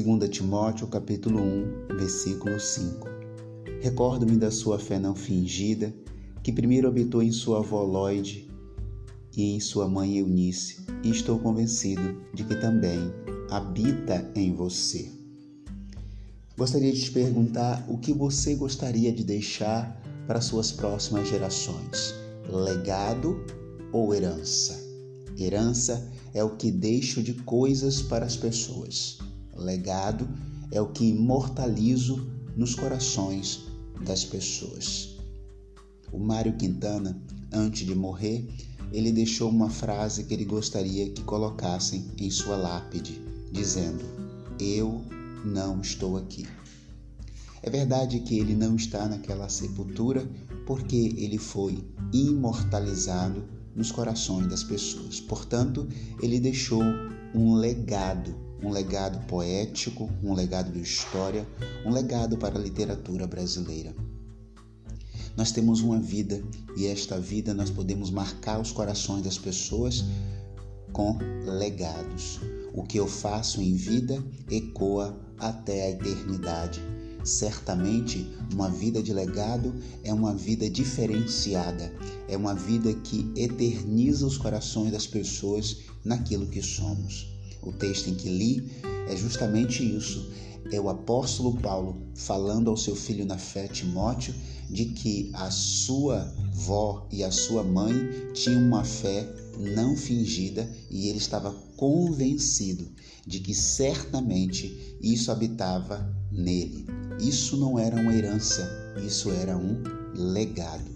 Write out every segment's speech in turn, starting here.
2 Timóteo capítulo 1, versículo 5. Recordo-me da sua fé não fingida, que primeiro habitou em sua avó Lloyd e em sua mãe Eunice, e estou convencido de que também habita em você. Gostaria de te perguntar o que você gostaria de deixar para suas próximas gerações: legado ou herança? Herança é o que deixo de coisas para as pessoas. Legado é o que imortalizo nos corações das pessoas. O Mário Quintana, antes de morrer, ele deixou uma frase que ele gostaria que colocassem em sua lápide, dizendo: Eu não estou aqui. É verdade que ele não está naquela sepultura porque ele foi imortalizado nos corações das pessoas. Portanto, ele deixou um legado, um legado poético, um legado de história, um legado para a literatura brasileira. Nós temos uma vida e esta vida nós podemos marcar os corações das pessoas com legados. O que eu faço em vida ecoa até a eternidade. Certamente, uma vida de legado é uma vida diferenciada, é uma vida que eterniza os corações das pessoas naquilo que somos. O texto em que li é justamente isso. É o apóstolo Paulo falando ao seu filho na fé, Timóteo, de que a sua vó e a sua mãe tinham uma fé não fingida e ele estava convencido de que certamente isso habitava nele. Isso não era uma herança, isso era um legado.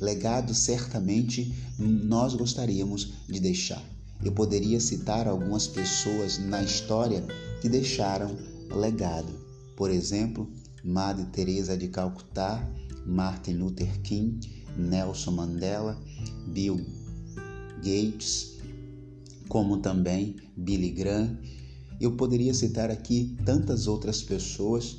Legado certamente nós gostaríamos de deixar. Eu poderia citar algumas pessoas na história que deixaram legado. Por exemplo, Madre Teresa de Calcutá, Martin Luther King, Nelson Mandela, Bill Gates, como também Billy Graham. Eu poderia citar aqui tantas outras pessoas,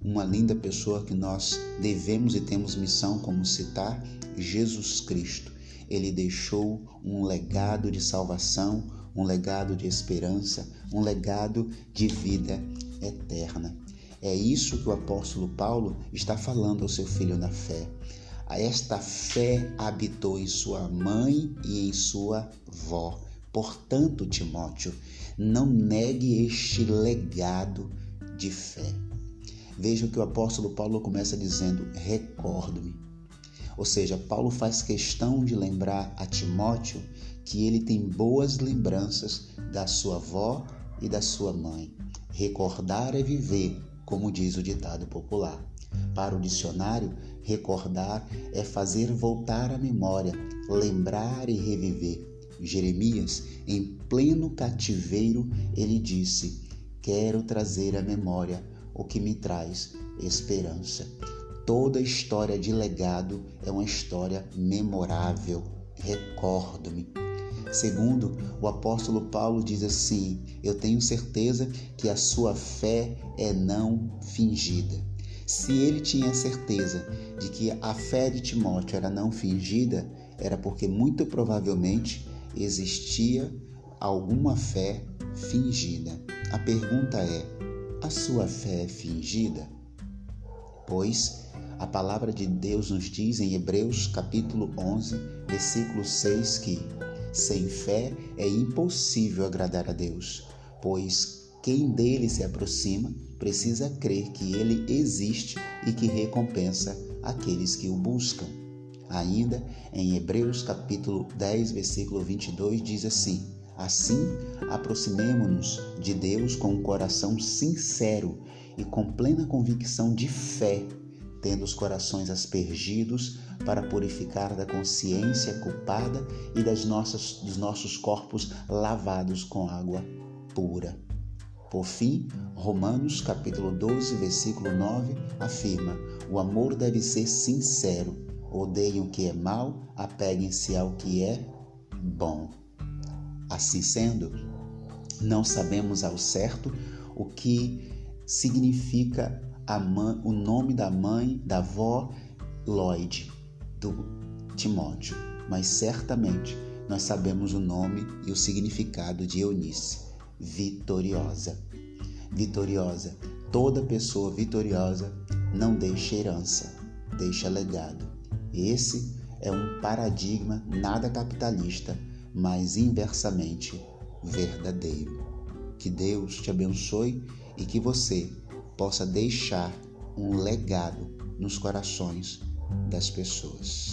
uma linda pessoa que nós devemos e temos missão como citar, Jesus Cristo. Ele deixou um legado de salvação, um legado de esperança, um legado de vida eterna. É isso que o apóstolo Paulo está falando ao seu filho na fé. Esta fé habitou em sua mãe e em sua vó. Portanto, Timóteo, não negue este legado de fé. Veja que o apóstolo Paulo começa dizendo: recordo-me. Ou seja, Paulo faz questão de lembrar a Timóteo que ele tem boas lembranças da sua avó e da sua mãe. Recordar é viver, como diz o ditado popular. Para o dicionário, recordar é fazer voltar à memória, lembrar e reviver. Jeremias, em pleno cativeiro, ele disse: Quero trazer à memória o que me traz esperança. Toda história de legado é uma história memorável. Recordo-me. Segundo, o apóstolo Paulo diz assim: Eu tenho certeza que a sua fé é não fingida. Se ele tinha certeza de que a fé de Timóteo era não fingida, era porque muito provavelmente existia alguma fé fingida. A pergunta é: a sua fé é fingida? Pois a palavra de Deus nos diz em Hebreus capítulo 11, versículo 6 que sem fé é impossível agradar a Deus, pois quem dele se aproxima precisa crer que ele existe e que recompensa aqueles que o buscam. Ainda em Hebreus capítulo 10, versículo 22 diz assim: Assim, aproximemo-nos de Deus com um coração sincero e com plena convicção de fé, tendo os corações aspergidos para purificar da consciência culpada e das nossas, dos nossos corpos lavados com água pura. Por fim, Romanos capítulo 12, versículo 9 afirma: o amor deve ser sincero. Odeiem o que é mal, apeguem-se ao que é bom. Assim sendo, não sabemos ao certo o que significa mãe, o nome da mãe, da avó Lloyd, do Timóteo, mas certamente nós sabemos o nome e o significado de Eunice, vitoriosa. vitoriosa. Toda pessoa vitoriosa não deixa herança, deixa legado. Esse é um paradigma nada capitalista, mas inversamente verdadeiro. Que Deus te abençoe e que você possa deixar um legado nos corações das pessoas.